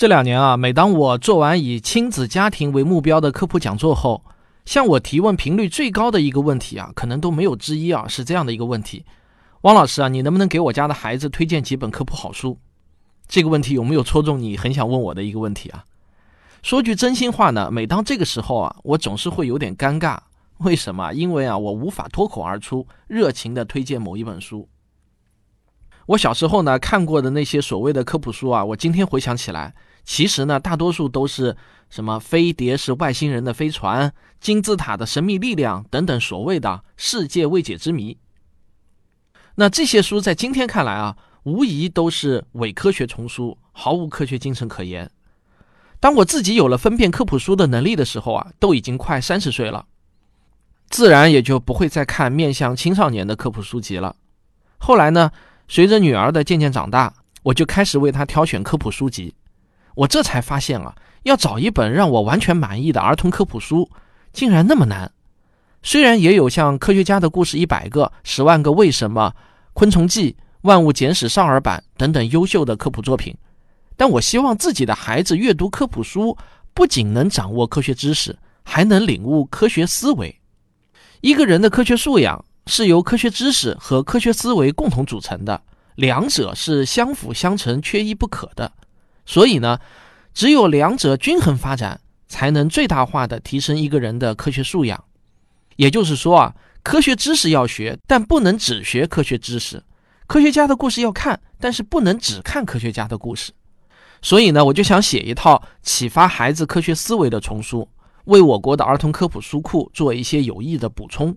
这两年啊，每当我做完以亲子家庭为目标的科普讲座后，向我提问频率最高的一个问题啊，可能都没有之一啊，是这样的一个问题：汪老师啊，你能不能给我家的孩子推荐几本科普好书？这个问题有没有戳中你很想问我的一个问题啊？说句真心话呢，每当这个时候啊，我总是会有点尴尬。为什么？因为啊，我无法脱口而出热情的推荐某一本书。我小时候呢看过的那些所谓的科普书啊，我今天回想起来。其实呢，大多数都是什么飞碟是外星人的飞船、金字塔的神秘力量等等所谓的世界未解之谜。那这些书在今天看来啊，无疑都是伪科学丛书，毫无科学精神可言。当我自己有了分辨科普书的能力的时候啊，都已经快三十岁了，自然也就不会再看面向青少年的科普书籍了。后来呢，随着女儿的渐渐长大，我就开始为她挑选科普书籍。我这才发现啊，要找一本让我完全满意的儿童科普书，竟然那么难。虽然也有像《科学家的故事一百个》《十万个为什么》《昆虫记》《万物简史少儿版》等等优秀的科普作品，但我希望自己的孩子阅读科普书，不仅能掌握科学知识，还能领悟科学思维。一个人的科学素养是由科学知识和科学思维共同组成的，两者是相辅相成、缺一不可的。所以呢，只有两者均衡发展，才能最大化的提升一个人的科学素养。也就是说啊，科学知识要学，但不能只学科学知识；科学家的故事要看，但是不能只看科学家的故事。所以呢，我就想写一套启发孩子科学思维的丛书，为我国的儿童科普书库做一些有益的补充。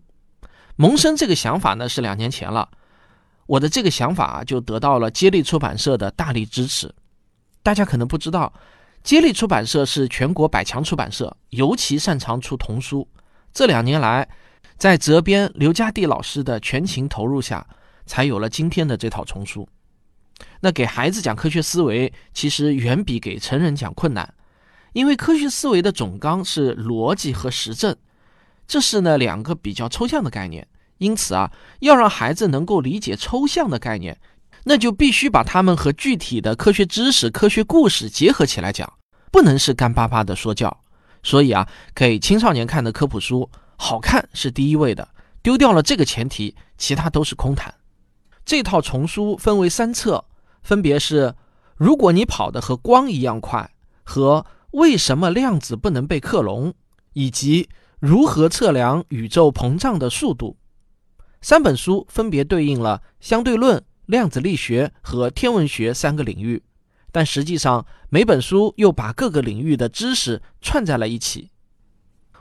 萌生这个想法呢，是两年前了。我的这个想法，就得到了接力出版社的大力支持。大家可能不知道，接力出版社是全国百强出版社，尤其擅长出童书。这两年来，在责编刘家地老师的全情投入下，才有了今天的这套丛书。那给孩子讲科学思维，其实远比给成人讲困难，因为科学思维的总纲是逻辑和实证，这是呢两个比较抽象的概念。因此啊，要让孩子能够理解抽象的概念。那就必须把它们和具体的科学知识、科学故事结合起来讲，不能是干巴巴的说教。所以啊，给青少年看的科普书，好看是第一位的。丢掉了这个前提，其他都是空谈。这套丛书分为三册，分别是《如果你跑得和光一样快》和《为什么量子不能被克隆》，以及《如何测量宇宙膨胀的速度》。三本书分别对应了相对论。量子力学和天文学三个领域，但实际上每本书又把各个领域的知识串在了一起。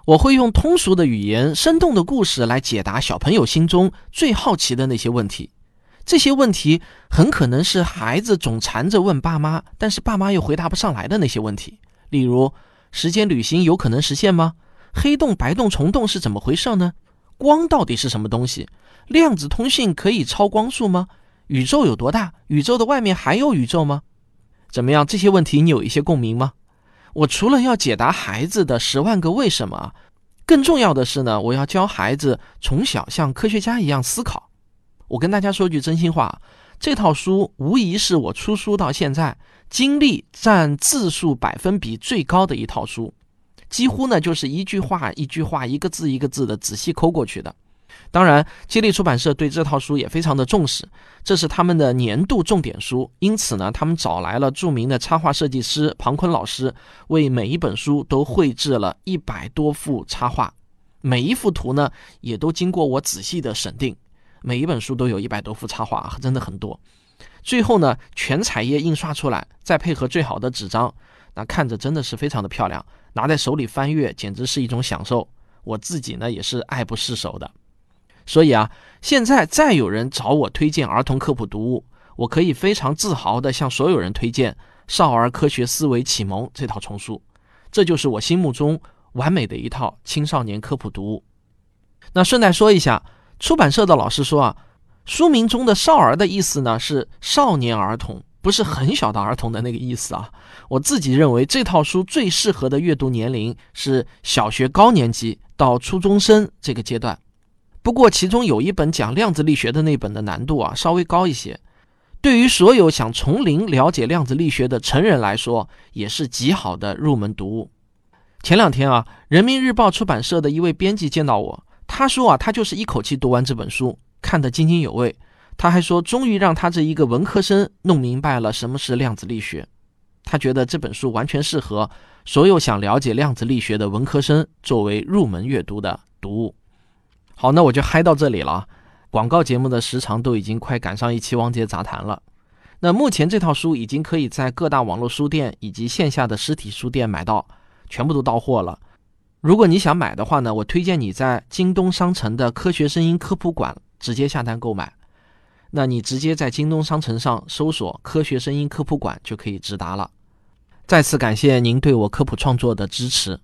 我会用通俗的语言、生动的故事来解答小朋友心中最好奇的那些问题。这些问题很可能是孩子总缠着问爸妈，但是爸妈又回答不上来的那些问题。例如，时间旅行有可能实现吗？黑洞、白洞、虫洞是怎么回事呢？光到底是什么东西？量子通信可以超光速吗？宇宙有多大？宇宙的外面还有宇宙吗？怎么样？这些问题你有一些共鸣吗？我除了要解答孩子的十万个为什么，更重要的是呢，我要教孩子从小像科学家一样思考。我跟大家说句真心话，这套书无疑是我出书到现在经历占字数百分比最高的一套书，几乎呢就是一句话一句话、一个字一个字的仔细抠过去的。当然，接力出版社对这套书也非常的重视，这是他们的年度重点书。因此呢，他们找来了著名的插画设计师庞坤老师，为每一本书都绘制了一百多幅插画，每一幅图呢，也都经过我仔细的审定。每一本书都有一百多幅插画，真的很多。最后呢，全彩页印刷出来，再配合最好的纸张，那看着真的是非常的漂亮，拿在手里翻阅简直是一种享受。我自己呢，也是爱不释手的。所以啊，现在再有人找我推荐儿童科普读物，我可以非常自豪地向所有人推荐《少儿科学思维启蒙》这套丛书，这就是我心目中完美的一套青少年科普读物。那顺带说一下，出版社的老师说啊，书名中的“少儿”的意思呢是少年儿童，不是很小的儿童的那个意思啊。我自己认为这套书最适合的阅读年龄是小学高年级到初中生这个阶段。不过，其中有一本讲量子力学的那本的难度啊稍微高一些，对于所有想从零了解量子力学的成人来说，也是极好的入门读物。前两天啊，人民日报出版社的一位编辑见到我，他说啊，他就是一口气读完这本书，看得津津有味。他还说，终于让他这一个文科生弄明白了什么是量子力学。他觉得这本书完全适合所有想了解量子力学的文科生作为入门阅读的读物。好，那我就嗨到这里了。广告节目的时长都已经快赶上一期《王杰杂谈》了。那目前这套书已经可以在各大网络书店以及线下的实体书店买到，全部都到货了。如果你想买的话呢，我推荐你在京东商城的科学声音科普馆直接下单购买。那你直接在京东商城上搜索“科学声音科普馆”就可以直达了。再次感谢您对我科普创作的支持。